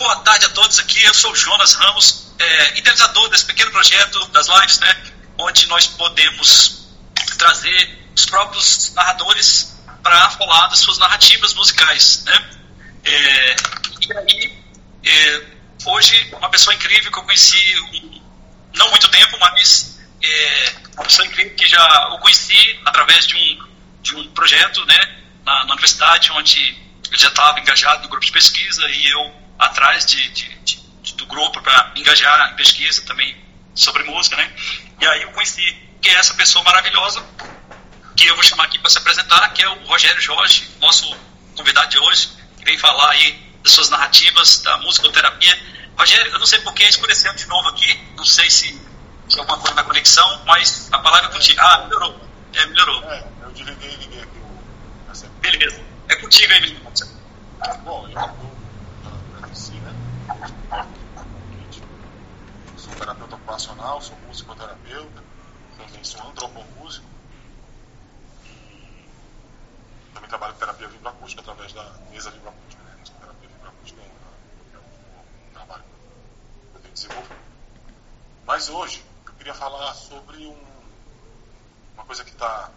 boa tarde a todos aqui. Eu sou o Jonas Ramos, é, idealizador desse pequeno projeto das lives, né? Onde nós podemos trazer os próprios narradores para falar das suas narrativas musicais, né? É, e aí, é, hoje, uma pessoa incrível que eu conheci um, não muito tempo, mas é, uma pessoa incrível que já o conheci através de um, de um projeto, né? Na, na universidade, onde ele já estava engajado no grupo de pesquisa e eu atrás de, de, de do grupo para engajar em pesquisa também sobre música, né? E aí eu conheci que é essa pessoa maravilhosa que eu vou chamar aqui para se apresentar, que é o Rogério Jorge, nosso convidado de hoje, que vem falar aí das suas narrativas, da musicoterapia. Rogério, eu não sei por que escureceu de novo aqui, não sei se, se alguma coisa na conexão, mas a palavra é contigo. Ah, melhorou. É, melhorou. É, eu desliguei e liguei aqui o. Beleza. É contigo aí, menino. Bom, eu Sou terapeuta ocupacional, sou musicoterapeuta, também sou antropomúsico e também trabalho com terapia vibroacústica através da mesa vibroacústica. Né? Terapia vibroacústica é um, um trabalho que eu tenho desenvolvido. Mas hoje eu queria falar sobre um, uma coisa que está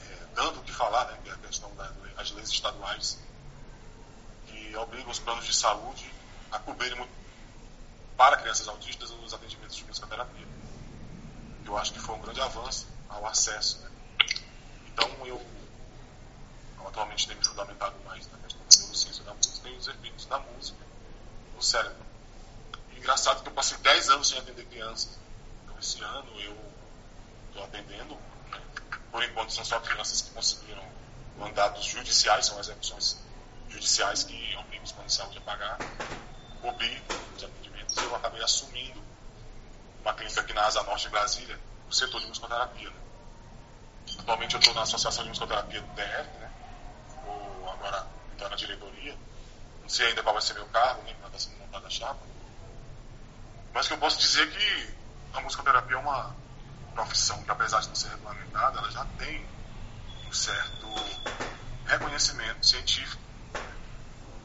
é, dando o que falar, né? que é a questão das leis estaduais que obrigam os planos de saúde a cobrirem muito para crianças autistas os atendimentos de musicoterapia. Eu acho que foi um grande avanço ao acesso. Né? Então, eu atualmente tenho me fundamentado mais na questão da neurociência da música e os efeitos da música no cérebro. Engraçado que eu passei 10 anos sem atender crianças. Então, esse ano eu estou atendendo. Né? Por enquanto, são só crianças que conseguiram mandados judiciais, são execuções judiciais que obrigam os planos de a pagar, cobrir os atendimentos. Eu acabei assumindo uma clínica aqui na Asa Norte de Brasília, o setor de musicoterapia. Né? Atualmente eu estou na Associação de Musicoterapia do DF, né? Ou agora estou na diretoria. Não sei ainda qual vai ser meu cargo, nem quando está sendo montada a chapa. Mas que eu posso dizer que a musicoterapia é uma profissão que, apesar de não ser regulamentada, ela já tem um certo reconhecimento científico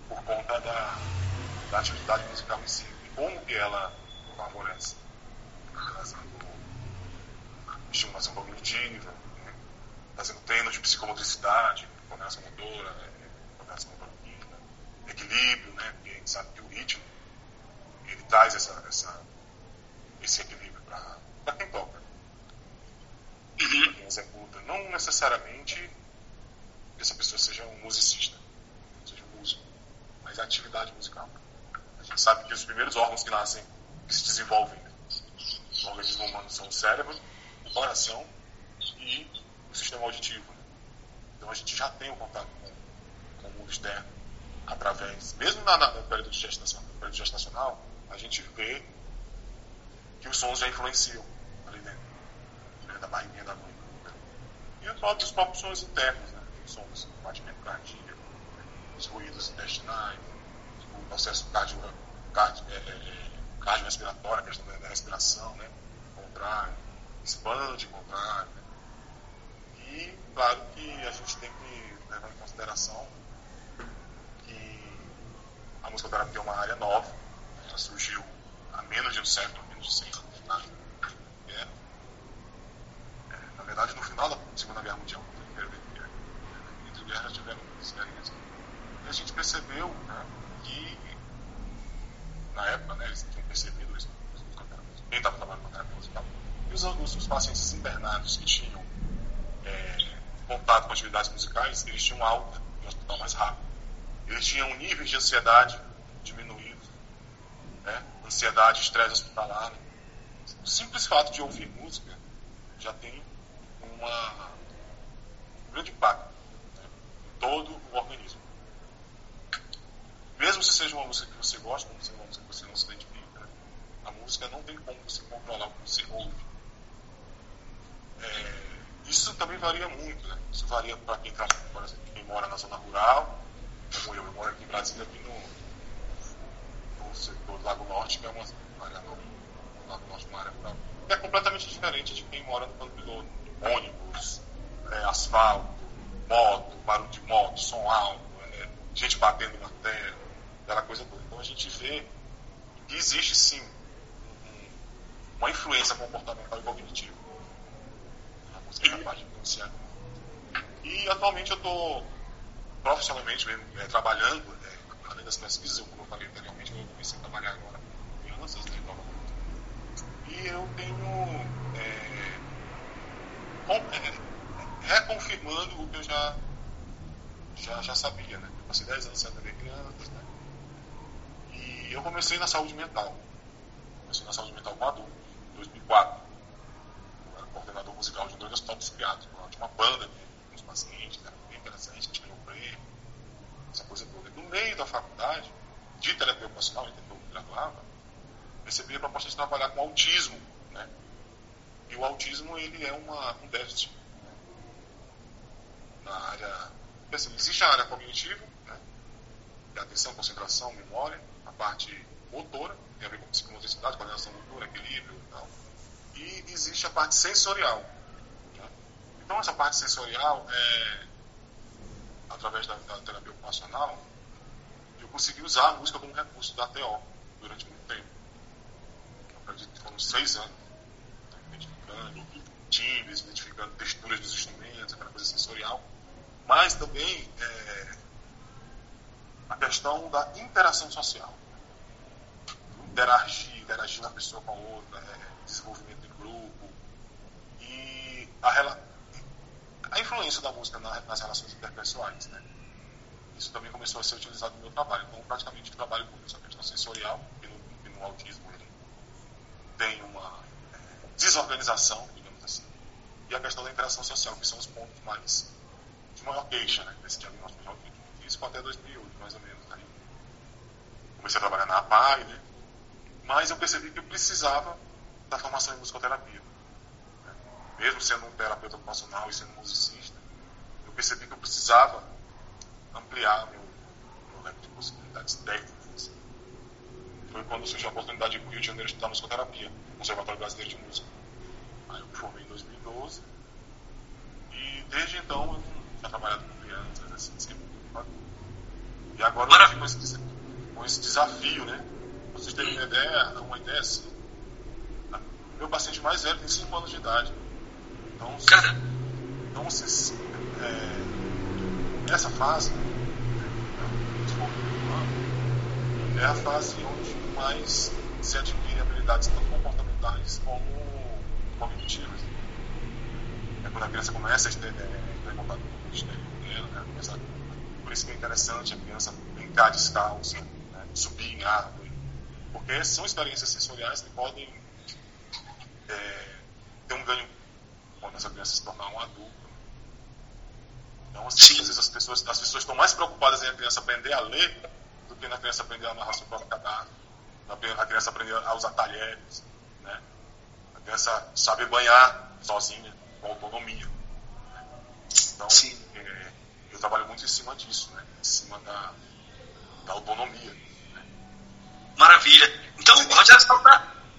por conta da, da atividade musical em si e como que ela favorece, trazendo estimulação cognitiva, né? fazendo treinos de psicomotricidade, coordenação motora, né? coordenação motora, equilíbrio, né? porque a gente sabe que o ritmo ele traz essa, essa esse equilíbrio para quem toca, para quem executa. Não necessariamente que essa pessoa seja um musicista mas a atividade musical. A gente sabe que os primeiros órgãos nascem, que se desenvolvem no organismo humano são o cérebro, o coração e o sistema auditivo. Né? Então a gente já tem o um contato com, com, o mundo externo através, mesmo na, na, no período gestação, no período gestacional, a gente vê que os sons já influenciam ali dentro, dentro da barriguinha da mãe. E os próprios sons internos, né? os sons, o batimento cardíaco, os ruídos intestinais, o processo cardio, cardio, é, é, cardiorrespiratório, a questão da, respiração, né? contrário, expande, contrário. Né? E, claro que a gente tem que levar em consideração que a musicoterapia é uma área nova, ela surgiu há menos de um século, menos de 100 anos guerra. É, na verdade, no final da Segunda Guerra Mundial, entre guerras tiveram experiências a gente percebeu né, que, na época, né, eles tinham percebido isso, quem estava trabalhando com terapia musical, e os, os, os, pacientes internados que tinham é, contato com atividades musicais, eles tinham alta no hospital mais rápido. Eles tinham níveis de ansiedade diminuídos, né, ansiedade, estresse hospitalar. O simples fato de ouvir música já tem uma, um grande impacto né, em todo o organismo. Mesmo se seja uma música que você gosta, como se uma música que você não se identifica, né? a música não tem como você controlar o que você ouve. É, isso também varia muito, né? Isso varia para quem, tá, quem mora na zona rural, como eu, eu moro aqui em Brasília, aqui no, no setor do Lago Norte, que é uma área Lago Norte, uma área rural. É completamente diferente de quem mora no plano piloto. Ônibus, é, asfalto, moto, barulho de moto, som alto, é, gente batendo na terra aquela coisa toda. Então a gente vê que existe sim uma influência comportamental e cognitiva. É capaz de influenciar. E atualmente eu estou profissionalmente mesmo, é, trabalhando, é, além das pesquisas, eu, como eu falei anteriormente, eu comecei a trabalhar agora com crianças, né, e eu tenho é, com, é, reconfirmando o que eu já, já, já sabia, né? Eu passei 10 anos sem atender crianças, né? E eu comecei na saúde mental. Comecei na saúde mental com adulto, em 2004. Eu era coordenador musical de grande hospital psiquiátrico. Tinha uma banda com os pacientes, era bem interessante, a gente ganhou prêmio, essa coisa toda. No meio da faculdade, de terapia ocupacional, em que eu graduava, recebi a proposta de trabalhar com autismo. Né? E o autismo ele é uma, um déficit né? na área. Assim, existe a área cognitiva, né? é atenção, concentração, memória, a parte motora, tem a ver com psicomotricidade, coordenação motora, equilíbrio e tal. E existe a parte sensorial. Né? Então, essa parte sensorial, é, através da, da terapia ocupacional, eu consegui usar a música como recurso da TO durante muito tempo acredito que foram seis anos, né, identificando timbres, identificando texturas dos instrumentos, aquela coisa sensorial, mas também é, a questão da interação social. Interagir, interagir uma pessoa com a outra, é, desenvolvimento em grupo e a, a influência da música na, nas relações interpessoais. Né? Isso também começou a ser utilizado no meu trabalho. Então, praticamente, trabalho com essa questão sensorial, que no, que no autismo tem uma é, desorganização, digamos assim, e a questão da interação social, que são os pontos mais de maior queixa né, desse diagnóstico de autismo. Isso até 2008, mais ou menos. Aí. Comecei a trabalhar na APAI, né, mas eu percebi que eu precisava da formação em musicoterapia. Né. Mesmo sendo um terapeuta ocupacional e sendo musicista, eu percebi que eu precisava ampliar meu, meu leque de possibilidades técnicas foi quando surgiu a oportunidade de ir para o Rio de Janeiro estudar musicoterapia, no Conservatório Brasileiro de Música. Aí eu me formei em 2012 e desde então eu já trabalhado com crianças, assim, sempre. E agora eu estou com esse, com esse desafio, né? Pra vocês terem uma ideia, uma ideia assim. Meu paciente mais velho tem 5 anos de idade. Então, Cara. então vocês, é, essa fase, né, é a fase onde mais se adquire habilidades tanto comportamentais como cognitivas. É quando a criança começa a ter, é, contato com o exterior dela, né? Começa, por isso que é interessante a criança brincar descalça, né? subir em árvore, porque são experiências sensoriais que podem é, ter um ganho quando essa criança se tornar um adulto. Então, assim, às vezes as pessoas, as pessoas estão mais preocupadas em a criança aprender a ler do que na criança aprender a narrar seu próprio cadáver a criança aprender a usar talheres, né? a criança saber banhar sozinha, com autonomia. Né? Então, é, eu trabalho muito em cima disso, né? em cima da, da autonomia. Maravilha. Então, Rogério,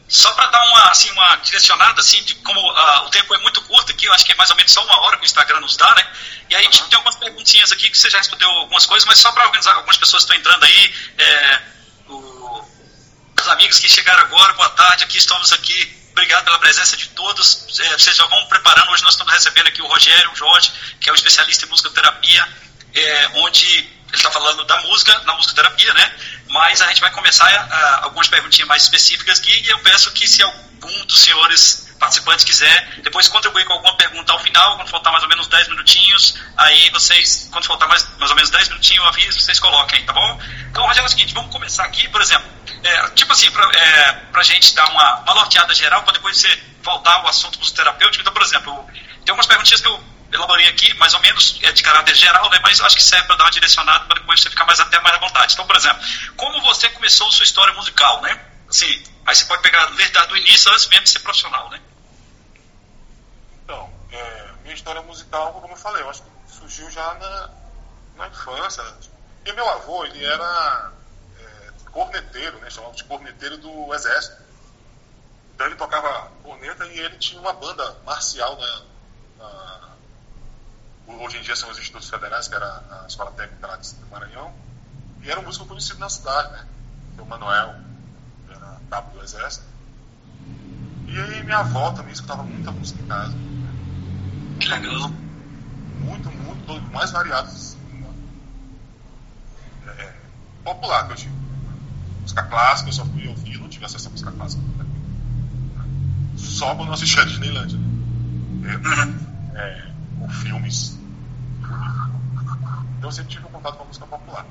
só para dar uma, assim, uma direcionada, assim, de como uh, o tempo é muito curto aqui, eu acho que é mais ou menos só uma hora que o Instagram nos dá, né? E aí a gente tem algumas perguntinhas aqui que você já respondeu algumas coisas, mas só para organizar, algumas pessoas estão entrando aí, é, os amigos que chegaram agora, boa tarde, aqui estamos aqui. Obrigado pela presença de todos. É, vocês já vão preparando. Hoje nós estamos recebendo aqui o Rogério o Jorge, que é o especialista em musicoterapia, é, onde ele está falando da música, na musicoterapia, né? Mas a gente vai começar a, algumas perguntinhas mais específicas aqui e eu peço que se algum dos senhores participantes quiser depois contribuir com alguma pergunta ao final, quando faltar mais ou menos 10 minutinhos, aí vocês, quando faltar mais, mais ou menos 10 minutinhos, eu aviso, vocês coloquem, tá bom? Então, Rogério, é o seguinte, vamos começar aqui, por exemplo, é, tipo assim, para é, a gente dar uma, uma norteada geral, para depois você voltar ao assunto musicoterapêutico. Então, por exemplo, tem algumas perguntinhas que eu elaborei aqui, mais ou menos é de caráter geral, né, mas acho que serve para dar uma direcionada para depois você ficar mais até mais à vontade. Então, por exemplo, como você começou sua história musical, né? Assim, aí você pode pegar desde do início antes mesmo de ser profissional, né? Então, é, minha história musical, como eu falei, eu acho que surgiu já na, na infância. E meu avô, ele era corneteiro, né, chamava de corneteiro do exército. Então ele tocava corneta e ele tinha uma banda marcial na, na hoje em dia são os Institutos Federais, que era a Escola Técnica lá do Maranhão, E era um músico conhecido na cidade, né? O Manuel, que era cabo do exército. E aí minha avó também escutava muita música em casa. Que legal. Muito, muito, mais variados. É, é, popular que eu tive. Música clássica, eu só fui ouvir, não tive acesso à música clássica. Só quando eu assistia a Disneylandia. Né? É, é, filmes. Então eu sempre tive um contato com a música popular.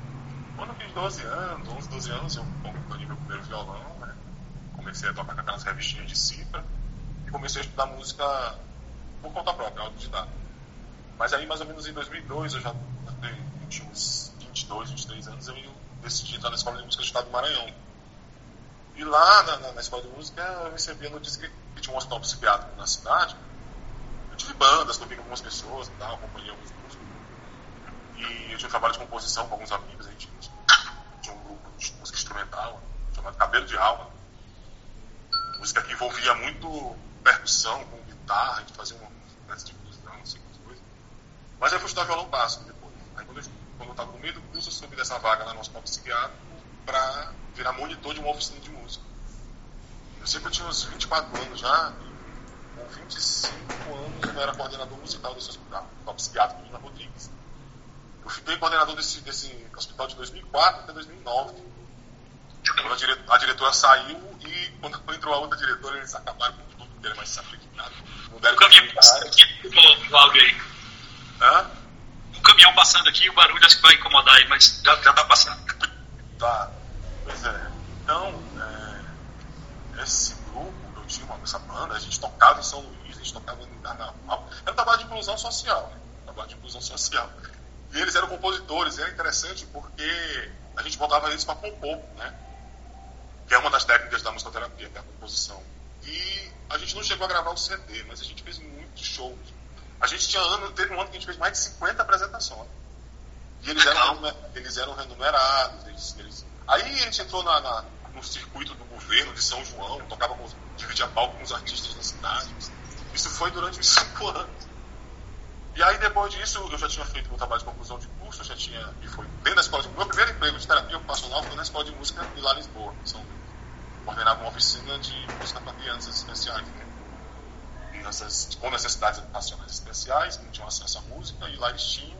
Quando eu fiz 12 anos, 11, 12 anos, eu ganhei meu primeiro violão, né? comecei a tocar aquelas revistinhas de cifra e comecei a estudar música por conta própria, autodidata. Mas aí, mais ou menos em 2002, eu já tinha uns 22, 23 anos, eu decidi entrar na Escola de Música do Estado do Maranhão. E lá na, na, na Escola de Música eu recebia notícia que tinha um hospital psiquiátrico na cidade. Tive bandas, toquei com algumas pessoas e tal, acompanhei alguns músicos. E eu tinha um trabalho de composição com alguns amigos, a gente tinha um grupo de música instrumental chamado Cabelo de Alma. Música que envolvia muito percussão, com guitarra, a gente fazia uma espécie de fusão, assim, coisas. Mas aí eu fui estudar violão básico depois. Aí quando eu, quando eu estava no meio do curso, eu soube dessa vaga lá no hospital psiquiátrico para virar monitor de uma oficina de música. Eu eu tinha uns 24 anos já, com 25 anos eu era coordenador musical desse hospital, hospital psiquiátrico Lina Rodrigues. Eu fiquei coordenador desse, desse hospital de 2004 até 2009. Quando a, dire, a diretora saiu e quando entrou a outra diretora, eles acabaram com tudo, não mais saber de nada. Não deram o caminhão passando aqui, aí. Hã? O caminhão passando aqui, o barulho acho que vai incomodar aí, mas já, já tá passando. Tá. Pois é. Então, é, esse tinha uma, essa banda, a gente tocava em São Luís, a gente tocava em Carnaval. Era um trabalho de inclusão social, né? Um trabalho de inclusão social. E eles eram compositores, e era interessante porque a gente botava eles para compor, né? Que é uma das técnicas da musicoterapia, que é a composição. E a gente não chegou a gravar o CD, mas a gente fez muitos shows. A gente tinha ano, teve um ano que a gente fez mais de 50 apresentações. E eles eram, eles eram renumerados, eles, eles... Aí a gente entrou na, na, no circuito do governo de São João, tocava dividia palco com os artistas da cidade. Isso foi durante uns cinco anos. E aí depois disso eu já tinha feito meu trabalho de conclusão de curso, já tinha, e foi dentro da escola de meu primeiro emprego de terapia ocupacional foi na escola de música de lá Lisboa, São. Coordenava uma oficina de música para crianças especiais, né? Com necessidades educacionais especiais, não tinham acesso à música, e lá eles tinham.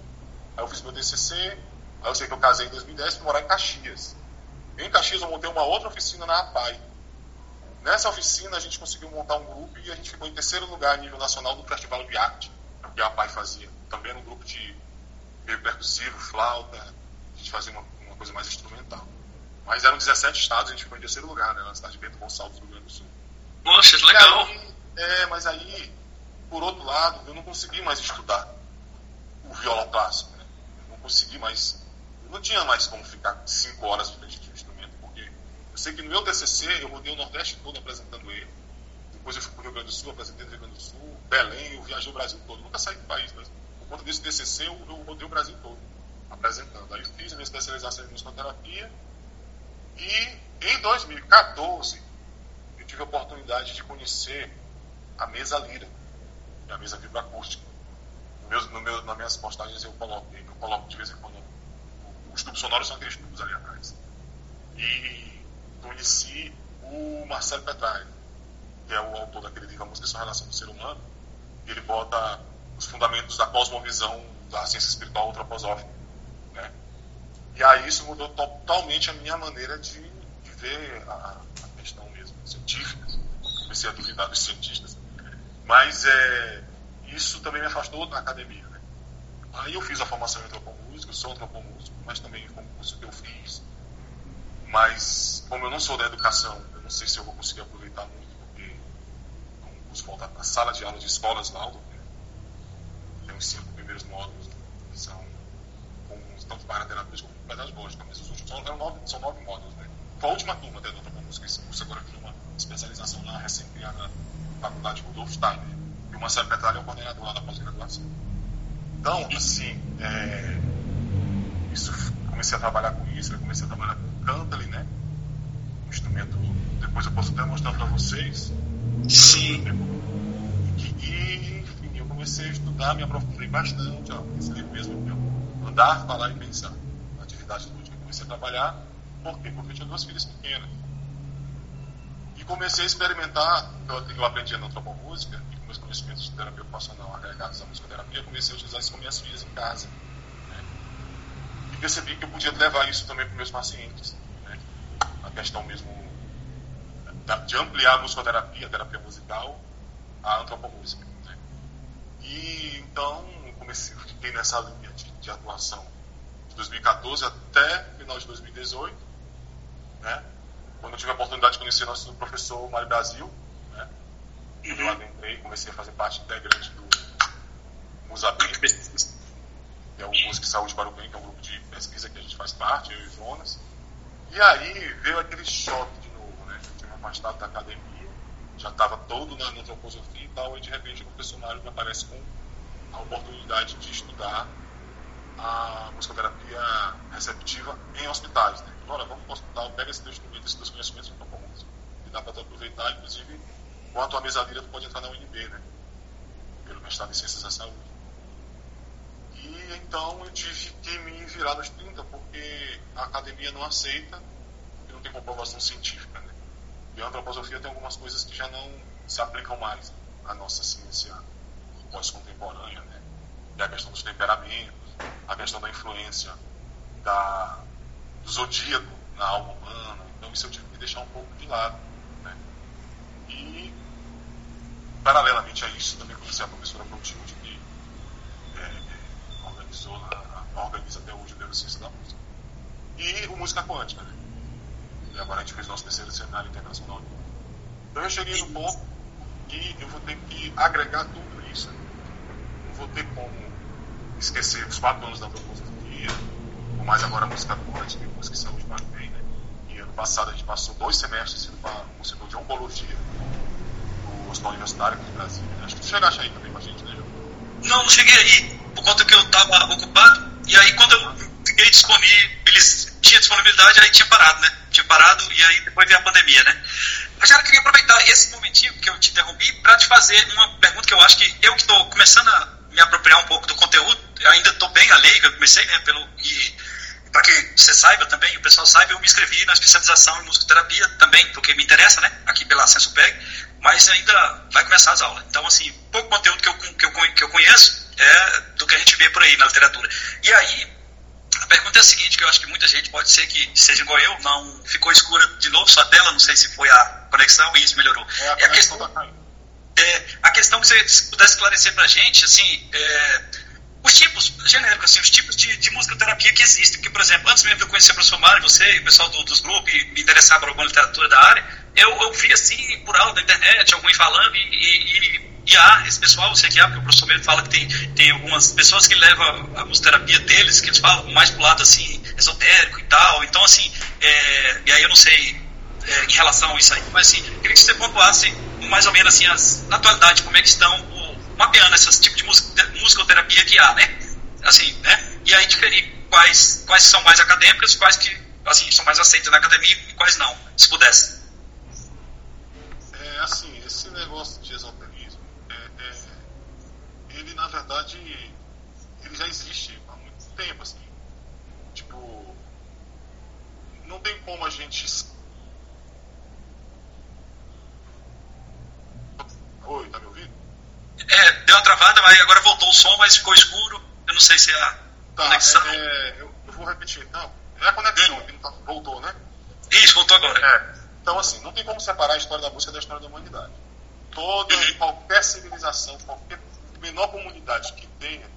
Aí eu fiz meu DCC, aí eu sei que eu casei em 2010 para morar em Caxias. Em Caxias eu montei uma outra oficina na APAI. Nessa oficina a gente conseguiu montar um grupo e a gente ficou em terceiro lugar a nível nacional do Festival de Arte que a PAI fazia. Também era um grupo de meio percussivo, flauta, a gente fazia uma, uma, coisa mais instrumental. Mas eram 17 estados, a gente ficou em terceiro lugar, né, na cidade de Bento Gonçalves, do Rio Grande do Sul. Poxa, legal! Aí, é, mas aí, por outro lado, eu não consegui mais estudar o violão clássico. Né? Eu não consegui mais, eu não tinha mais como ficar cinco horas de frente de um instrumento, porque eu sei que no meu TCC eu rodei o Nordeste todo apresentando ele. Depois eu fui para o Rio Grande do Sul, apresentei no Rio Grande do Sul, Belém, eu viajei o Brasil todo. Nunca saí do país, mas por conta desse TCC eu, eu rodei o Brasil todo, apresentando. Aí eu fiz a minha especialização em musicoterapia e em 2014 eu tive a oportunidade de conhecer a mesa lira, a mesa vibroacústica. No meu, no meu, nas minhas postagens eu coloco, eu coloco de vez em quando os tubos sonoros são aqueles tubos ali atrás. E conheci o Marcelo Petralha que é o autor daquele livro A Música e a Relação do Ser Humano, ele bota os fundamentos da cosmovisão da ciência espiritual antroposófica. Né? E aí isso mudou totalmente a minha maneira de, de ver a, a, questão mesmo científica. Comecei a duvidar dos cientistas. Mas é, isso também me afastou da academia. Né? Aí eu fiz a formação em antropomúsico, sou antropomúsico, mas também como curso que eu fiz. Mas como eu não sou da educação, eu não sei se eu vou conseguir aproveitar muito curso voltado para sala de aula de escolas Laudo. Né? Tem os cinco primeiros módulos que são comuns tanto para a terapêutica como para a pedagógica, mas os últimos são, nove, são nove módulos. Né? Foi a última turma até da música, esse curso agora tem uma especialização na recém-criada Faculdade Rudolf Steiner. E o Marcelo Petralha é o coordenador lá da pós-graduação. Então, assim, é, isso, comecei a trabalhar com isso, eu comecei a trabalhar com o Cantley, né? Um instrumento, depois eu posso até mostrar para vocês, Sim. E, enfim, eu comecei a estudar, me aprofundei bastante, ó, esse livro mesmo, Andar, Falar e Pensar, atividade lúdica com comecei a trabalhar. Por quê? Porque eu tinha duas filhas pequenas. E comecei a experimentar, eu, eu aprendi na antropomúsica, e com meus conhecimentos de terapia ocupacional agregados à musicoterapia, comecei a utilizar isso com minhas filhas em casa. Percebi que eu podia levar isso também para meus pacientes. Né? A questão mesmo de ampliar a musicoterapia, a terapia musical, a antropomúsica. Né? E então comecei, fiquei nessa linha de, de atuação de 2014 até final de 2018, né? quando eu tive a oportunidade de conhecer nosso professor Mário Brasil, né? Eu adentrei, comecei a fazer parte integrante do Musabem, que é o Música e Saúde para o Bem, que é um grupo de pesquisa que a gente faz parte, eu e Jonas. E aí veio aquele choque de novo, né? Eu tinha me afastado da academia, já estava todo na antroposofia e tal, e de repente o Mário me aparece com a oportunidade de estudar a musicoterapia receptiva em hospitais. Né? Agora, vamos para o hospital, pega esse teu instrumento, esses teus conhecimentos e para música. E dá para tu aproveitar, inclusive, com a tua mesadilha, tu pode entrar na UNB, né? Pelo mestrado em Ciências da Saúde. E então eu tive que me virar nos 30, porque a academia não aceita, porque não tem comprovação científica, né? E a antroposofia tem algumas coisas que já não se aplicam mais à nossa ciência pós-contemporânea, né? E a questão dos temperamentos, a questão da influência da, do zodíaco na alma humana. Então, isso eu tive que deixar um pouco de lado. Né? E, paralelamente a isso, também conheci a professora Clotilde, que é, organiza até hoje o Neurociência da Música. E o Música Quântica. Né? E agora a gente fez nosso terceiro cenário internacional. Então, eu cheguei no ponto que eu vou ter que agregar tudo isso. Não vou ter como esquecer os quatro anos da antroposofia, com mais agora a música quântica música e saúde para bem, né? E ano passado a gente passou dois semestres indo para o setor de oncologia no Hospital Universitário aqui no Brasil. Né? Acho que tu chegaste aí também com a gente, né, João? Não, não cheguei aí, por conta que eu estava ocupado, e aí quando eu fiquei disponível, tinha disponibilidade, aí tinha parado, né? Tinha parado e aí depois veio a pandemia, né? Mas já queria aproveitar esse momentinho que eu te interrompi para te fazer uma pergunta que eu acho que eu que estou começando a me apropriar um pouco do conteúdo, ainda estou bem a leiga, eu comecei, né, pelo, e para que você saiba também, o pessoal saiba, eu me inscrevi na especialização em musicoterapia também, porque me interessa, né, aqui pela Sensupeg, mas ainda vai começar as aulas. Então, assim, pouco conteúdo que eu, que eu, que eu conheço é do que a gente vê por aí na literatura. E aí, a pergunta é a seguinte, que eu acho que muita gente pode ser que seja igual eu, não ficou escura de novo sua tela, não sei se foi a conexão e isso melhorou. É a, é a questão é, a questão que você pudesse esclarecer para a gente, assim, é, os tipos, genéricos, assim, os tipos de, de musicoterapia que existem. Porque, por exemplo, antes mesmo de eu conhecer o professor Mário, você e o pessoal do, dos grupos, e me interessar por alguma literatura da área, eu, eu vi, assim, por aula da internet, alguém falando, e, e, e há esse pessoal, sei que há, porque o professor mesmo fala que tem, tem algumas pessoas que levam a musicoterapia deles, que eles falam mais pro lado, assim, esotérico e tal. Então, assim, é, e aí eu não sei é, em relação a isso aí, mas, assim, queria que você pontuasse mais ou menos assim, as, na atualidade, como é que estão o, mapeando esse tipo de musicoterapia que há, né? Assim, né? E aí diferir quais, quais são mais acadêmicas, quais que assim, são mais aceitas na academia e quais não, se pudesse. É, assim, esse negócio de esoterismo, é, ele na verdade, ele já existe há muito tempo, assim. Tipo, não tem como a gente Oi, tá me ouvindo? É, deu uma travada, mas agora voltou o som, mas ficou escuro. Eu não sei se é a tá, conexão. É, é, eu, eu, vou repetir. Não, é a conexão, tá, voltou, né? Isso, voltou agora. É. Então, assim, não tem como separar a história da música da história da humanidade. Toda e qualquer civilização, qualquer menor comunidade que tenha,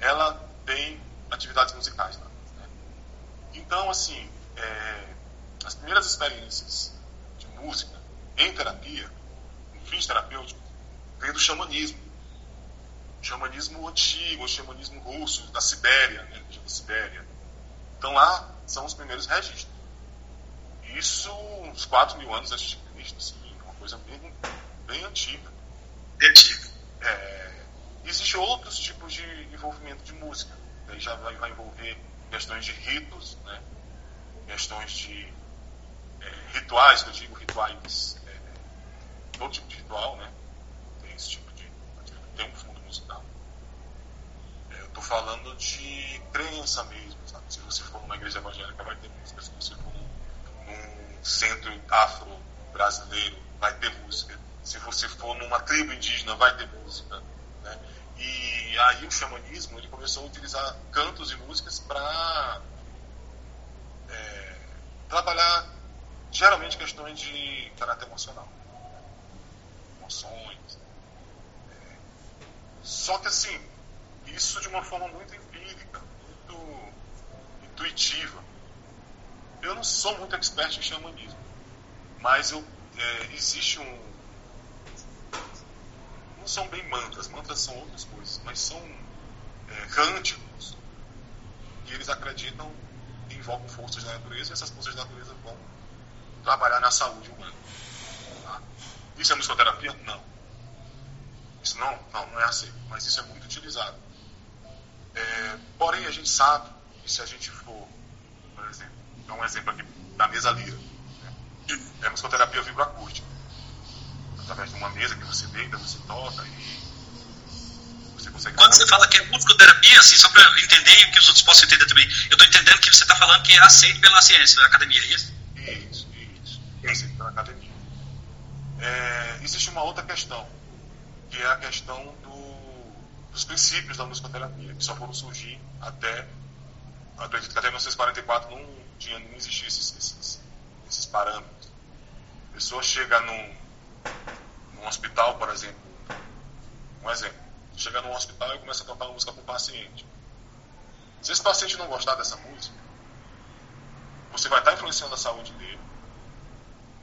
ela tem atividades musicais. Né? Então, assim, é, as primeiras experiências de música em terapia fins terapêuticos vem do xamanismo. O xamanismo antigo, o xamanismo russo, da Sibéria, né, da Sibéria. Então lá são os primeiros registros. Isso uns 4 mil anos antes de Cristo, assim, uma coisa bem, bem antiga. Antiga. É, Existem outros tipos de envolvimento de música. Daí já vai, vai envolver questões de ritos, né? questões de é, rituais, que eu digo rituais todo tipo de ritual, né? Tem esse tipo de. tem um fundo musical. É, eu estou falando de crença mesmo, Sabe? Se você for numa igreja evangélica, vai ter música. Se você for num centro afro-brasileiro, vai ter música. Se você for numa tribo indígena, vai ter música. Né? E aí o xamanismo ele começou a utilizar cantos e músicas para é, trabalhar geralmente questões de caráter emocional. Emoções. É, só que assim, isso de uma forma muito empírica, muito intuitiva. Eu não sou muito expert em xamanismo, mas eu, é, existe um. Não são bem mantras, mantras são outras coisas, mas são é, cânticos que eles acreditam que invocam forças da natureza e essas forças da natureza vão trabalhar na saúde humana. Tá? Isso é musicoterapia? Não. Isso não, não, não é assim, mas isso é muito utilizado. É, porém, a gente sabe que se a gente for, por exemplo, dar um exemplo aqui da mesa lira, né? é musicoterapia vibroacústica. Através de uma mesa que você deita, você toca e você consegue. Quando você fala que é musicoterapia, assim, só para eu entender e que os outros possam entender também, eu estou entendendo que você está falando que é aceito pela ciência, pela academia, é isso? Isso, isso. É aceito pela academia. É, existe uma outra questão, que é a questão dos princípios da musicoterapia, que só foram surgir até, acredito que até 1944 não, tinha, não existia esses, esses, esses parâmetros. A pessoa chega num, num hospital, por exemplo, um exemplo, chega num hospital e começa a tocar uma música para um paciente. Se esse paciente não gostar dessa música, você vai estar influenciando a saúde dele,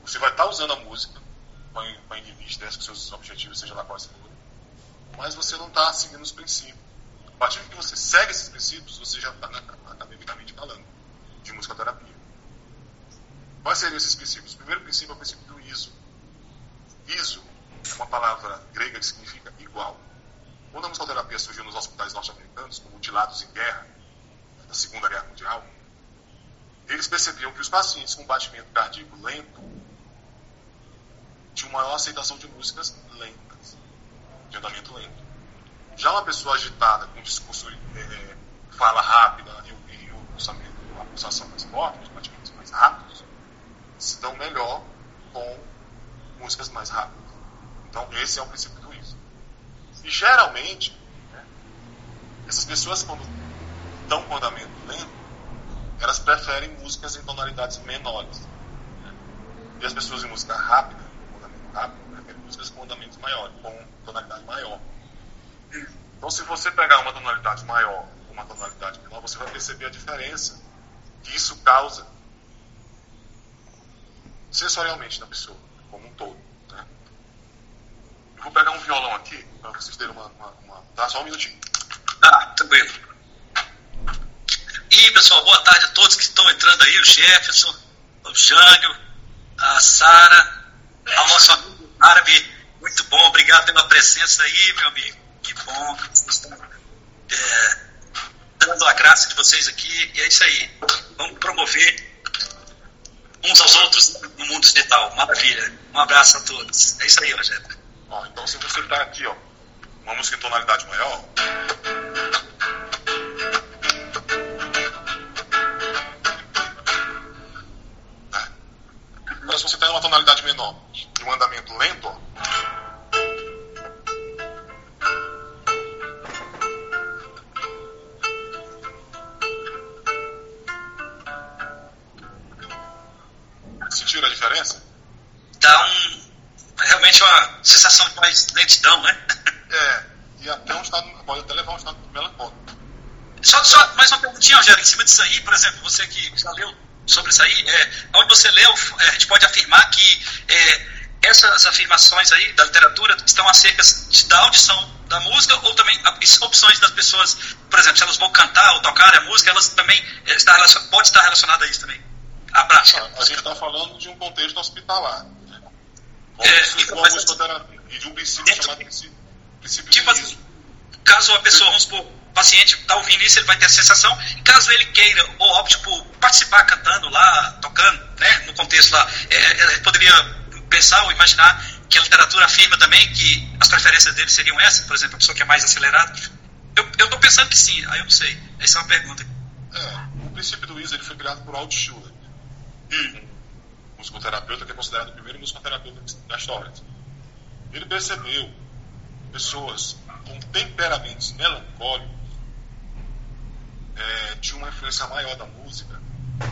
você vai estar usando a música para inibir estresse com seus objetivos, seja lá quais forem, mas você não está seguindo os princípios. A partir que você segue esses princípios, você já está academicamente falando de musicoterapia. Quais seriam esses princípios? O primeiro princípio é o princípio do. ISO é uma palavra grega que significa igual. Quando a musicoterapia surgiu nos hospitais norte-americanos, mutilados em guerra, na Segunda Guerra Mundial, eles percebiam que os pacientes com batimento cardíaco lento tinham maior aceitação de músicas lentas de andamento lento. Já uma pessoa agitada, com discurso, é, fala rápida e, e o pulsamento, a pulsação mais forte, os batimentos mais rápidos, se dão melhor com músicas mais rápidas. Então, esse é o princípio do ISO. E geralmente, né, essas pessoas, quando estão com andamento lento, elas preferem músicas em tonalidades menores. Né? E as pessoas em música rápida, com andamento rápido, preferem músicas com andamento maior, com tonalidade maior. Então, se você pegar uma tonalidade maior com uma tonalidade menor, você vai perceber a diferença que isso causa sensorialmente na pessoa, como um todo. Né? Eu vou pegar um violão aqui, para vocês terem uma, uma, uma... Tá, só um minutinho. Ah, tranquilo. E, pessoal, boa tarde a todos que estão entrando aí, o Jefferson, o Jânio, a Sara, ao nosso amigo árabe muito bom, obrigado pela presença aí, meu amigo. Que bom que vocês estão é, dando a graça de vocês aqui. E é isso aí. Vamos promover uns aos outros no mundo digital. Maravilha. Um abraço a todos. É isso aí, Rogério. Ó, então, se você está aqui, ó, uma música em tonalidade maior. Né? Agora, se você está em uma tonalidade menor você que já leu sobre isso aí, é, onde você leu, é, a gente pode afirmar que é, essas afirmações aí da literatura estão acerca de, da audição da música ou também opções das pessoas, por exemplo, se elas vão cantar ou tocar a música, elas também é, está pode estar relacionada a isso também, a prática. A gente está falando de um contexto hospitalar, né? Como É, então, mas- musicoterapia, e de um princípio Dentro- chamado princípio, princípio Tipo de assim, caso a pessoa, vamos supor, paciente está ouvindo isso, ele vai ter a sensação, e caso ele queira ou opte por participar cantando lá, tocando, né, no contexto lá, é, é, poderia pensar ou imaginar que a literatura afirma também que as preferências dele seriam essas, por exemplo, a pessoa que é mais acelerada. Eu estou pensando que sim, aí eu não sei. Essa é uma pergunta. É, princípio do ISO ele foi criado por Altschuler, um musicoterapeuta que é considerado o primeiro musicoterapeuta da história. Ele percebeu pessoas com temperamentos melancólicos é, tinham uma influência maior da música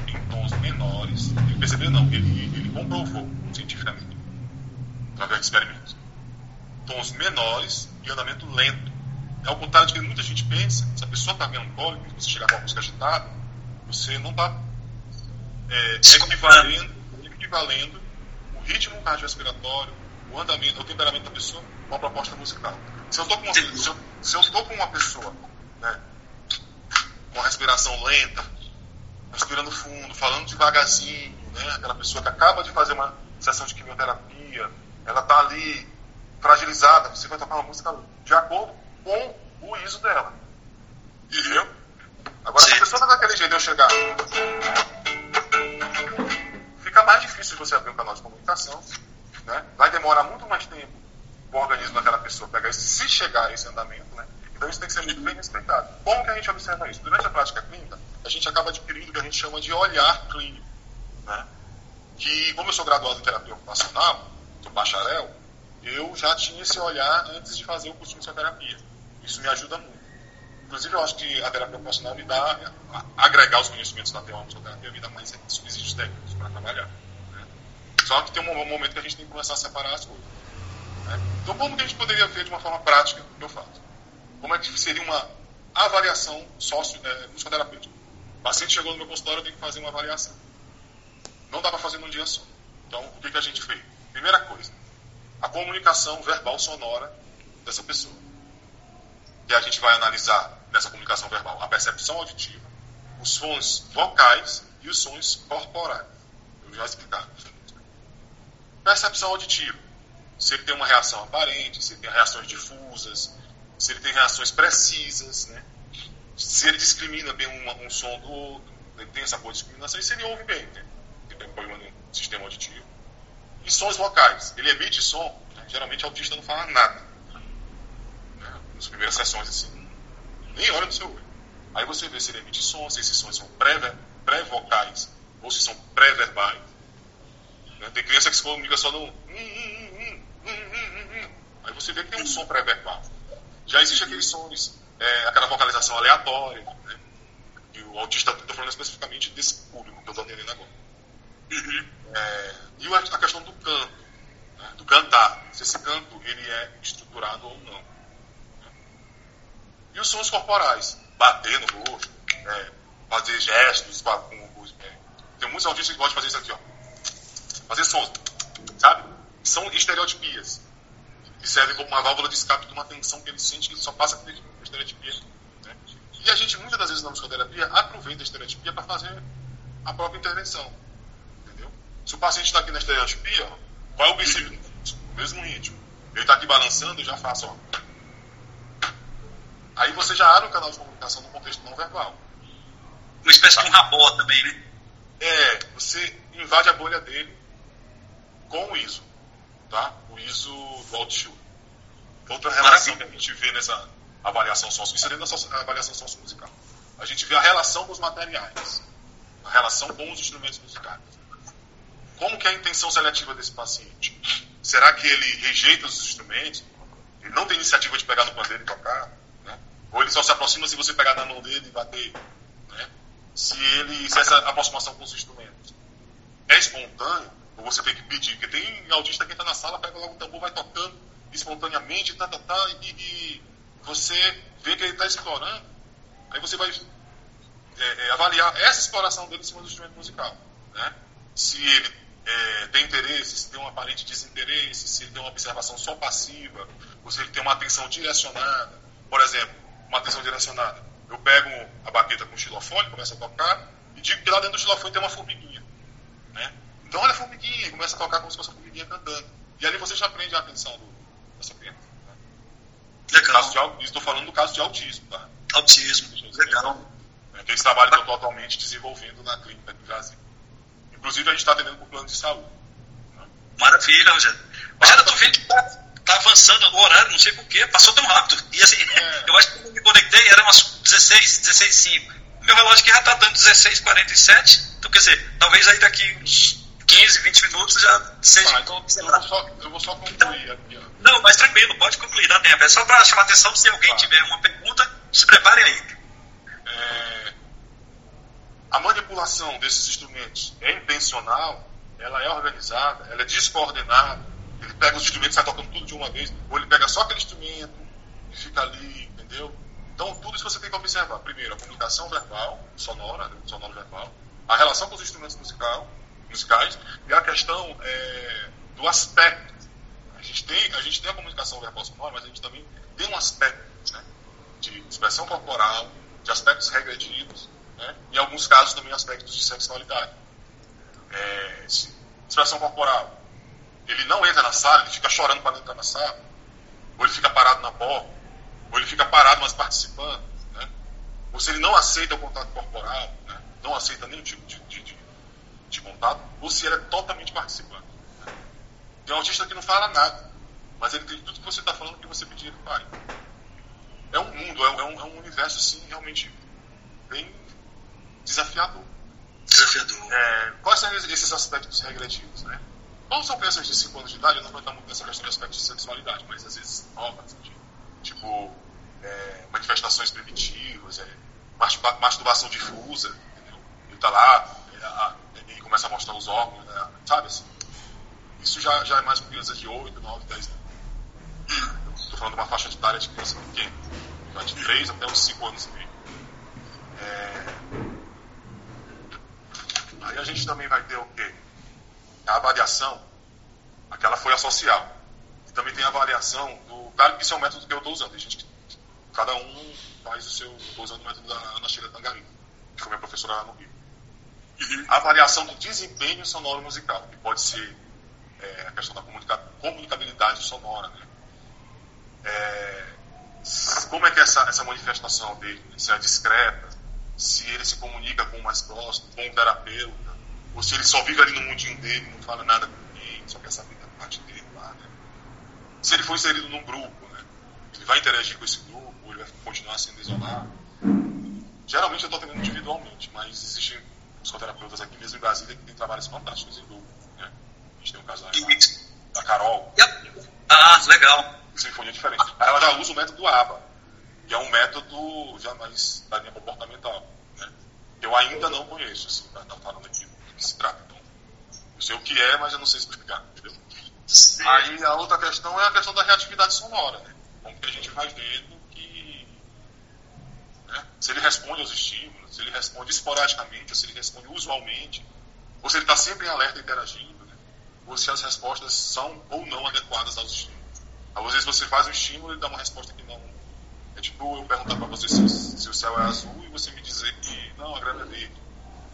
em tons menores. Ele percebeu, não, ele, ele comprovou cientificamente, através de experimentos. Tons menores e andamento lento. É ao contrário de que muita gente pensa, se a pessoa está melancólica, você chegar com uma música agitada, você não está é, equivalendo, equivalendo o ritmo cardiorrespiratório, o andamento, o temperamento da pessoa com a proposta musical. Se eu estou com uma, se eu, se eu com uma pessoa né, com a respiração lenta, respirando fundo, falando devagarzinho, né, aquela pessoa que acaba de fazer uma sessão de quimioterapia, ela está ali fragilizada, você vai tocar uma música de acordo com o ISO dela. Entendeu? Agora, Sim. se a pessoa tá daquele jeito eu chegar. Fica mais difícil você abrir um canal de comunicação. Né? Vai demorar muito mais tempo o organismo daquela pessoa pegar isso, se chegar a esse andamento. Né? Então, isso tem que ser muito bem respeitado. Como que a gente observa isso? Durante a prática clínica, a gente acaba adquirindo o que a gente chama de olhar clínico. Né? Que, como eu sou graduado em terapia ocupacional, sou bacharel, eu já tinha esse olhar antes de fazer o curso de fisioterapia. Isso me ajuda muito. Inclusive, eu acho que a terapia ocupacional me dá, agregar os conhecimentos da terapia me dá mais subsídios técnicos para trabalhar. Né? Só que tem um momento que a gente tem que começar a separar as coisas. Né? Então, como que a gente poderia ver de uma forma prática o que eu faço? Como é que seria uma avaliação sócio, é, musicoterapêutica? O paciente chegou no meu consultório, eu tenho que fazer uma avaliação. Não dá para fazer num dia só. Então, o que, que a gente fez? Primeira coisa, a comunicação verbal sonora dessa pessoa. E a gente vai analisar nessa comunicação verbal a percepção auditiva, os sons vocais e os sons corporais. Eu já explicar. Percepção auditiva. Se ele tem uma reação aparente, se ele tem reações difusas, se ele tem reações precisas, né? se ele discrimina bem um, um som do outro, ele tem essa boa discriminação, e se ele ouve bem, né? ele tem problema no sistema auditivo. E sons vocais. Ele emite som, né? geralmente o autista não fala nada. Né? Nas primeiras sessões, assim, nem olha no seu olho. Aí você vê se ele emite sons, se esses sons são pré-vocais ou se são pré-verbais. Né? Tem criança que se comunica só no. Aí você vê que tem um som pré-verbal. Já existe aqueles sons, é, aquela vocalização aleatória. Né? E o autista, estou falando especificamente desse público que eu estou atendendo agora. Uhum. É, e a questão do canto, né? do cantar, se esse canto ele é estruturado ou não. Né? E os sons corporais, bater no rosto, é, fazer gestos com o é, Tem muitos autistas que gostam de fazer isso aqui, ó. Fazer sons, sabe? São estereotipias. Que servem como uma válvula de escape de uma tensão que ele sente que ele só passa por estereotipia. Né? E a gente, muitas das vezes na musicoterapia, aproveita a estereotipia para fazer a própria intervenção. Se o paciente está aqui na estereotipia, qual é o princípio? O mesmo ritmo. Ele está aqui balançando, eu já faço, ó. Aí você já abre um canal de comunicação no contexto não verbal. Uma espécie de um rabó também, né? É, você invade a bolha dele com o ISO, tá? O ISO do Altshoe. Outra relação que a gente vê nessa avaliação sócio, isso é dentro da avaliação sócio-musical. A gente vê a relação com os materiais, a relação com os instrumentos musicais. Como que é a intenção seletiva desse paciente? Será que ele rejeita os instrumentos? Ele não tem iniciativa de pegar no pandeiro e tocar? Né? Ou ele só se aproxima se você pegar na mão dele e bater? Né? Se ele, se essa aproximação com os instrumentos é espontânea, você tem que pedir? Porque tem autista que entra na sala, pega logo o tambor, vai tocando espontaneamente, tá, tá, tá, e, e você vê que ele está explorando. Aí você vai é, é, avaliar essa exploração dele em cima do instrumento musical. Né? Se ele é, tem interesse, se tem um aparente desinteresse, se ele tem uma observação só passiva, ou se ele tem uma atenção direcionada. Por exemplo, uma atenção direcionada. Eu pego a baqueta com o xilofone, começo a tocar, e digo que lá dentro do xilofone tem uma formiguinha. Né? Então olha a formiguinha, e começa a tocar como se fosse uma formiguinha cantando. E ali você já aprende a atenção do, dessa criança. Né? Legal. estou falando do caso de autismo. Tá? Autismo, legal. É, que esse trabalho que eu estou atualmente desenvolvendo na clínica do Brasil. Inclusive, a gente está atendendo por plano de saúde. Né? Maravilha, Rogério. Rogério, eu tô vendo que tá, tá, avançando o horário, não sei porquê, passou tão rápido. E assim, é. eu acho que quando eu me conectei era umas 16, 16 5. meu relógio aqui já está dando 16h47, então quer dizer, talvez aí daqui uns 15, 20 minutos já seja. Ah, então eu vou, só, eu vou só concluir aqui. Ó. Não, mas tranquilo, pode concluir, dá tempo. É só para chamar atenção, se alguém tá. tiver uma pergunta, se prepare aí. É, a manipulação desses instrumentos é intencional, ela é organizada, ela é descoordenada. Ele pega os instrumentos e sai tocando tudo de uma vez, ou ele pega só aquele instrumento e fica ali, entendeu? Então, tudo isso você tem que observar. Primeiro, a comunicação verbal, sonora, né, sonoro verbal, a relação com os instrumentos musical, musicais e a questão é, do aspecto. A gente, tem, a gente tem a comunicação verbal sonora, mas a gente também tem um aspecto né, de expressão corporal, de aspectos regredidos, né, em alguns casos também aspectos de sexualidade. É, expressão corporal. Ele não entra na sala, ele fica chorando para entrar na sala, ou ele fica parado na porta, ou ele fica parado, mas participando. Né? Ou se ele não aceita o contato corporal, né? não aceita nenhum tipo de, de, de, de contato, ou se ele é totalmente participante. Né? Tem um autista que não fala nada, mas ele tem tudo que você está falando que você pedir, ele faz. É um mundo, é um, é um universo assim, realmente bem desafiador. Desafiador. É, quais são esses aspectos regredidos, né? Quando são crianças de 5 anos de idade, eu não vou estar muito nessa questão de aspectos de sexualidade, mas às vezes novas, de, tipo é, manifestações primitivas, é, masturbação difusa, entendeu? Ele está lá é, e começa a mostrar os órgãos, né? sabe assim? Isso já, já é mais para crianças de 8, 9, 10 anos. Estou falando de uma faixa de etária de criança pequena, de 3 até uns 5 anos e meio. É, Aí a gente também vai ter o quê? A avaliação, aquela foi a social. E também tem a avaliação do. Claro que isso é o método que eu estou usando. Tem gente que cada um faz o seu. Estou usando o método da Ana Sheila Tangarino, que foi minha professora lá no Rio. A avaliação do desempenho sonoro musical, que pode ser é, a questão da comunica comunicabilidade sonora. Né? É, como é que essa, essa manifestação dele? Se é discreta, se ele se comunica com o mais próximo, com o terapeuta, ou se ele só vive ali no mundinho dele, não fala nada com ninguém, só quer saber da parte dele lá, né? Se ele for inserido num grupo, né? Ele vai interagir com esse grupo, ele vai continuar sendo isolado. Geralmente eu estou atendendo individualmente, mas existem psicoterapeutas aqui mesmo em Brasília que têm trabalhos fantásticos em grupo, né? A gente tem um aí lá, da Carol. Ah, legal. Sinfonia diferente. Aí ela já usa o método ABA, que é um método já mais da linha comportamental. Né? Eu ainda não conheço, assim, para estar falando aqui do que se trata. Então, eu sei o que é, mas eu não sei explicar, entendeu? Sim. Aí a outra questão é a questão da reatividade sonora, né? Como que a gente vai vendo né? se ele responde aos estímulos, se ele responde esporadicamente, ou se ele responde usualmente, ou se ele está sempre em alerta interagindo, né? ou se as respostas são ou não adequadas aos estímulos. Às vezes você faz um estímulo e dá uma resposta que não é tipo eu perguntar para você se, se, o céu é azul e você me dizer que não, a grama é verde.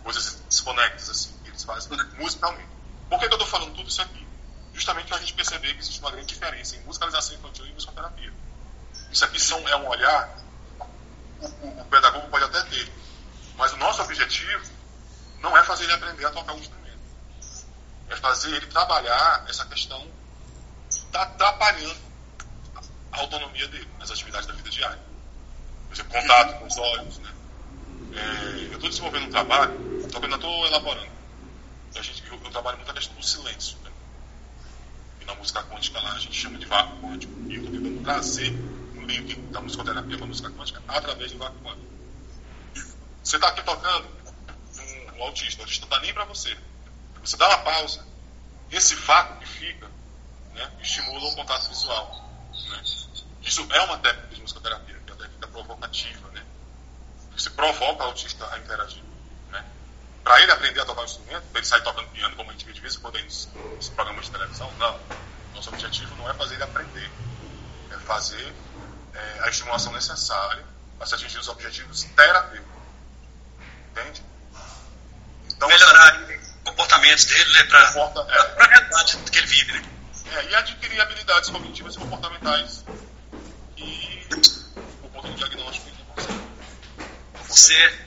Coisas desconectas, assim, que eles fazem musicalmente. Por que, que eu estou falando tudo isso aqui? Justamente para a gente perceber que existe uma grande diferença em musicalização infantil e musicoterapia. Isso aqui são, é um olhar, o, o, pedagogo pode até ter, mas o nosso objetivo não é fazer ele aprender a tocar o instrumento. É fazer ele trabalhar essa questão que está atrapalhando a autonomia dele nas atividades da vida diária. Por exemplo, contato com os olhos. Né? É, eu estou desenvolvendo um trabalho, que ainda estou elaborando. A gente, eu, eu, trabalho muito a questão do silêncio. Né? E na música quântica lá a gente chama de vácuo quântico. E eu estou tentando trazer um link da musicoterapia para a música quântica através do vácuo quântico. Você está aqui tocando um, um autista, o autista não está nem para você. Você dá uma pausa, esse vácuo que fica né, estimula o contato visual. Né? Isso é uma técnica de musicoterapia, que é uma técnica provocativa, né? Você provoca o autista a interagir, né? Para ele aprender a tocar o instrumento, para ele sair tocando piano, como a gente vê de vez em quando nos programas de televisão, não. Nosso objetivo não é fazer ele aprender, é fazer é, a estimulação necessária para se atingir os objetivos terapêuticos. Entende? Então, Melhorar assim, comportamentos dele, né? Para é, a realidade que ele vive, né? É, e adquirir habilidades cognitivas e comportamentais e, por conta do diagnóstico, ele consegue. Você...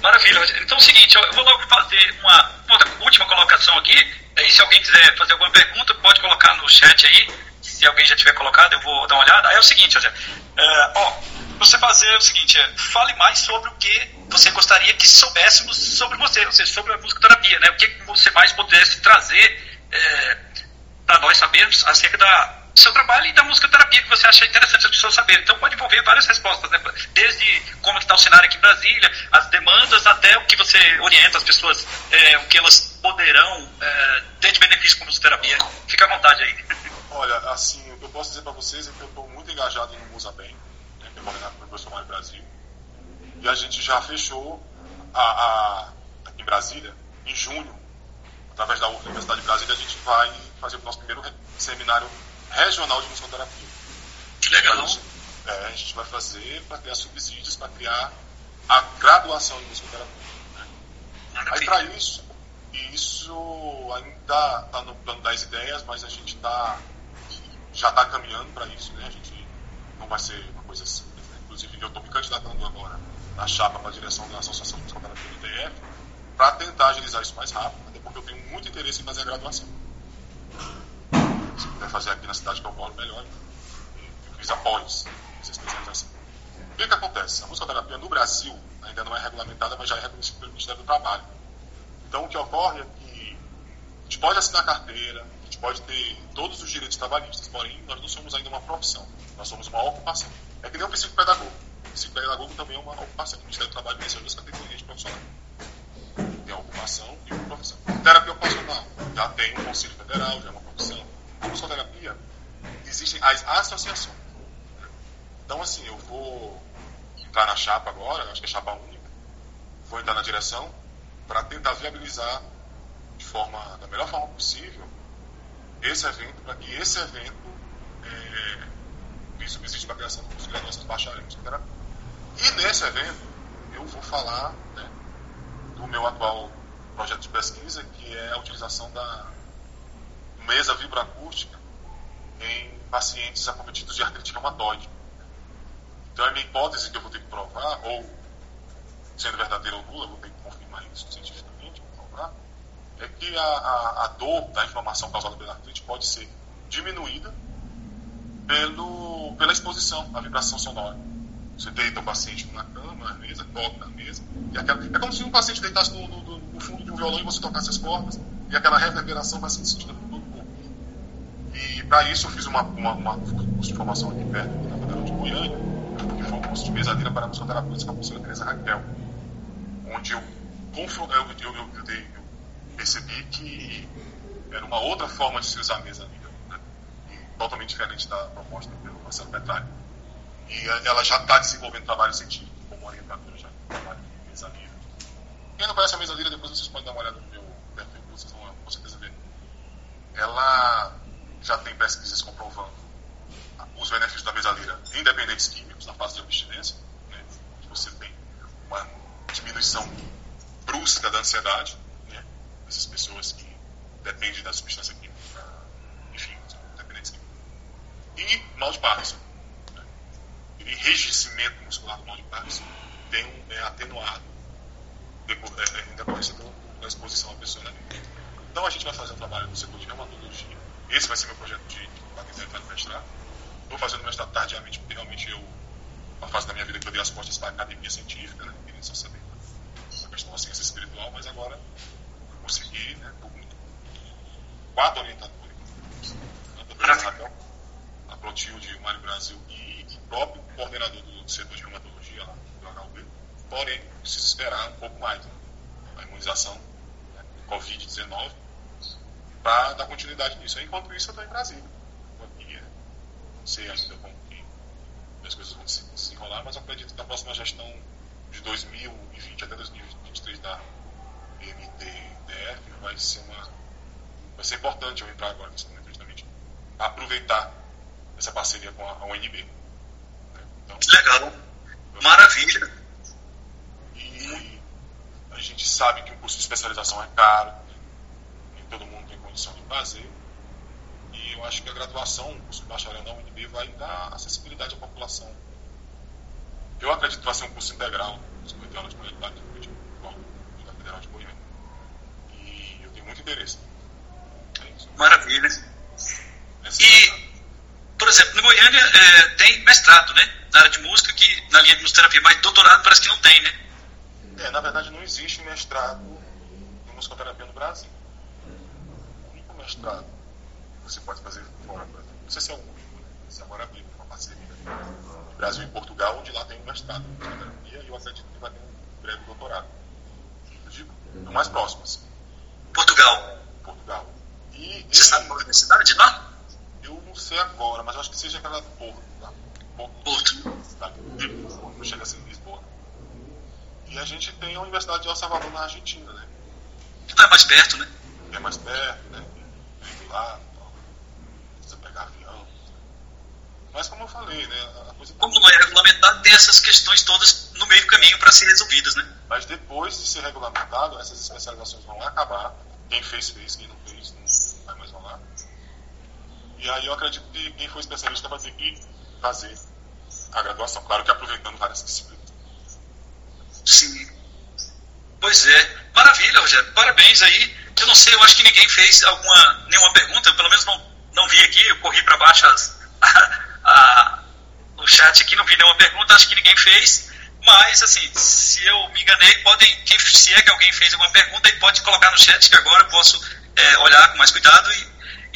Maravilha. Então é o seguinte, eu vou logo fazer uma, uma última colocação aqui. Aí, se alguém quiser fazer alguma pergunta, pode colocar no chat aí. Se alguém já tiver colocado, eu vou dar uma olhada. É o seguinte, José. Uh, ó, você fazer o seguinte, é, fale mais sobre o que você gostaria que soubéssemos sobre você, ou seja, sobre a musicoterapia, né? O que você mais pudesse trazer é, para nós sabermos acerca da, do seu trabalho e da musicoterapia que você acha interessante as pessoas saberem. Então pode envolver várias respostas, né? desde como está o cenário aqui em Brasília, as demandas, até o que você orienta as pessoas, é, o que elas poderão é, ter de benefício com a musicoterapia. Fica à vontade aí. Olha, assim, o que eu posso dizer para vocês é que eu estou muito engajado no Musa Bem, né, que é coordenado pelo professor Mário Brasil, e a gente já fechou a, a, aqui em Brasília, em junho, através da Universidade de Brasília, a gente vai fazer o nosso primeiro seminário regional de musicoterapia. Legal. A gente, é, a gente vai fazer para criar subsídios, para criar a graduação em musicoterapia. Né? Aí para isso, isso ainda está no plano das ideias, mas a gente tá, já está caminhando para isso. Né? A gente não vai ser uma coisa simples. Né? Inclusive, eu estou me candidatando agora na chapa para a direção da Associação de Musicoterapia do DF para tentar agilizar isso mais rápido, até porque eu tenho muito interesse em fazer a graduação se puder fazer aqui na cidade que eu moro, melhor. Eu fiz após essa especialização. O que, que acontece? A musicoterapia no Brasil ainda não é regulamentada, mas já é reconhecida pelo Ministério do Trabalho. Então, o que ocorre é que a gente pode assinar carteira, pode ter todos os direitos trabalhistas, porém, nós não somos ainda uma profissão, nós somos uma ocupação. É que nem o psicopedagogo. O psicopedagogo também é uma ocupação. O Ministério do Trabalho menciona duas categorias de profissional. Tem a ocupação e uma profissão. Terapia ocupacional já tem um Conselho Federal, já é uma profissão a musicoterapia, existem as associações. Então, assim, eu vou entrar na chapa agora, acho que é chapa única, vou entrar na direção para tentar viabilizar de forma, da melhor forma possível esse evento, para que esse evento é, subsídio para a criação do curso de graduação de bacharel em. E nesse evento, eu vou falar né, do meu atual projeto de pesquisa, que é a utilização da mesa vibroacústica em pacientes acometidos de artrite reumatoide. Então, é minha hipótese que eu vou ter que provar, ou sendo verdadeira ou nula, vou ter que confirmar isso cientificamente, provar, é que a, a, a dor da inflamação causada pela artrite pode ser diminuída pelo, pela exposição à vibração sonora. Você deita o paciente na cama, na mesa, toca na mesa. E aquela, é como se um paciente deitasse no, no, no fundo de um violão e você tocasse as cordas, e aquela reverberação vai ser sentida e para isso eu fiz uma, uma, uma curso de formação aqui perto, na Federal de Goiânia, que foi um curso de mesadeira para musicoterapeutas com a professora Teresa Raquel, onde eu, eu, eu, eu, eu, percebi que era uma outra forma de se usar a mesa livre, né? totalmente diferente da proposta pelo Marcelo Petralha. E ela já está desenvolvendo trabalho científico como orientadora já trabalho de mesa livre. Quem não conhece a mesa livre, depois vocês podem dar uma olhada no 38,5 nisso. Enquanto isso, eu estou em Brasília. Aqui, não sei ainda como que as coisas vão se desenrolar, mas acredito que na próxima gestão de 2020 até 2023 da MTDF vai ser uma vai ser importante eu entrar agora nesse momento justamente aproveitar essa parceria com a, UNB. Então, Legal. Maravilha. E a gente sabe que um curso de especialização é caro, todo mundo tem condição de fazer. Eu acho que a graduação, o curso de bacharel na UNB, vai dar acessibilidade à população. Eu acredito que vai ser um curso integral, 50 anos de qualidade da Federal de Goiânia. E eu tenho muito interesse. É Maravilha. e, por exemplo, no Goiânia é, tem mestrado, né? na área de música, que na linha de musicoterapia, mas doutorado parece que não tem, né? É, na verdade não existe mestrado em musicoterapia no Brasil. O único mestrado você pode fazer fora, não sei se é o único, se agora abrir uma parceria no Brasil e Portugal, onde lá tem um mestrado em musicoterapia e eu acredito que vai ter um breve doutorado. Eu digo, o mais próximo, assim. Portugal. Portugal. E Você sabe qual é a universidade lá? Eu não sei agora, mas eu acho que seja aquela Porto. Tá? Porto. Porto. Tá? Não chega a ser Lisboa. E a gente tem a Universidade de El Salvador na Argentina, né? É mais perto, né? É mais perto, né? Vem lá, tal. precisa pegar avião. Mas como eu falei, né? A coisa Como não é regulamentado, tem essas questões todas no meio do caminho para serem resolvidas, né? Mas depois de ser regulamentado, essas especializações vão acabar. Quem fez, fez. Quem não fez, não vai mais rolar. E aí eu acredito que quem for especialista vai ter que fazer a graduação. Claro que aproveitando várias disciplinas. Sim. Pois é. Maravilha, Rogério. Parabéns aí. Eu não sei, eu acho que ninguém fez alguma, nenhuma pergunta, eu pelo menos não, não vi aqui, eu corri para baixo as, a, chat aqui, não vi nenhuma pergunta, acho que ninguém fez. Mas, assim, se eu me enganei, podem, se é que alguém fez alguma pergunta, pode colocar no chat que agora eu posso é, olhar com mais cuidado e,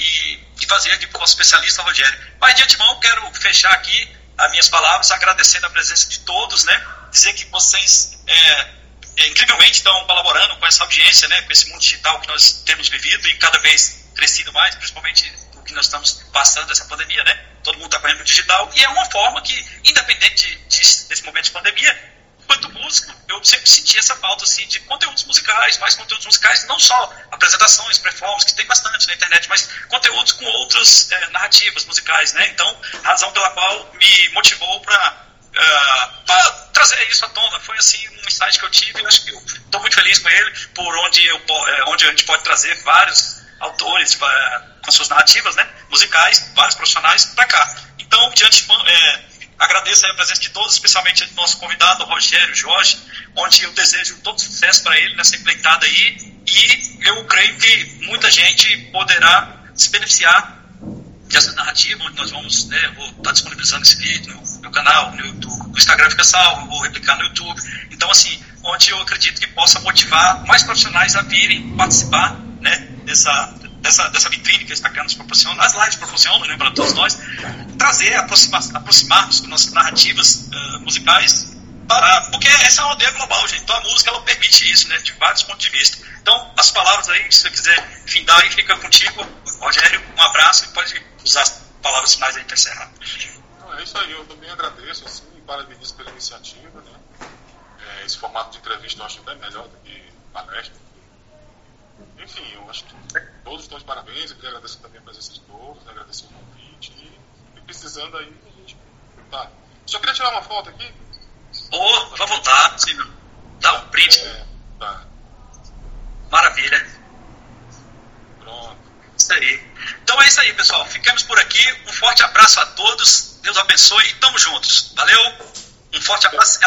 e, e fazer aqui para o especialista, Rogério. Mas, de antemão, quero fechar aqui as minhas palavras agradecendo a presença de todos, né? Dizer que vocês é, é, incrivelmente estão colaborando com essa audiência, né? Com esse mundo digital que nós temos vivido e cada vez crescido mais, principalmente que nós estamos passando essa pandemia, né? Todo mundo está correndo digital e é uma forma que, independente de, de, desse momento de pandemia, enquanto músico, eu sempre senti essa falta assim, de conteúdos musicais, mais conteúdos musicais, não só apresentações, performances, que tem bastante na internet, mas conteúdos com outras é, narrativas musicais, né? Então, razão pela qual me motivou para uh, trazer isso à tona. Foi assim um insight que eu tive, eu acho que eu estou muito feliz com ele, por onde, eu, onde a gente pode trazer vários autores com suas narrativas né, musicais, vários profissionais para cá. Então, diante é, agradeço a presença de todos, especialmente do nosso convidado, Rogério Jorge, onde eu desejo todo sucesso para ele nessa empreitada aí, e eu creio que muita gente poderá se beneficiar dessa narrativa, onde nós vamos, né, vou estar disponibilizando esse vídeo no meu canal, no YouTube, no Instagram fica salvo, vou replicar no YouTube. Então, assim, onde eu acredito que possa motivar mais profissionais a virem participar, né, dessa, dessa, dessa vitrine que a Instagram nos proporciona, as lives proporcionam, né, para todos nós, trazer, aproximar, aproximar-nos com nossas narrativas uh, musicais, para, porque essa é uma aldeia global, gente. Então a música ela permite isso, né, de vários pontos de vista. Então, as palavras aí, se você quiser findar aí, fica contigo, Rogério. Um abraço e pode usar as palavras finais aí para encerrar. Não, é isso aí, eu também agradeço, assim, parabenizo pela iniciativa, né? É, esse formato de entrevista eu acho bem melhor do que palestra. Enfim, eu acho que todos estão de parabéns, eu queria agradecer também a presença de todos, agradecer o convite e, e precisando aí, a gente. Tá. Só queria tirar uma foto aqui. Ô, oh, vai voltar, sim, Dá um print. É, tá. Maravilha. Pronto. Isso aí. Então é isso aí, pessoal. Ficamos por aqui. Um forte abraço a todos. Deus abençoe e tamo juntos. Valeu. Um forte abraço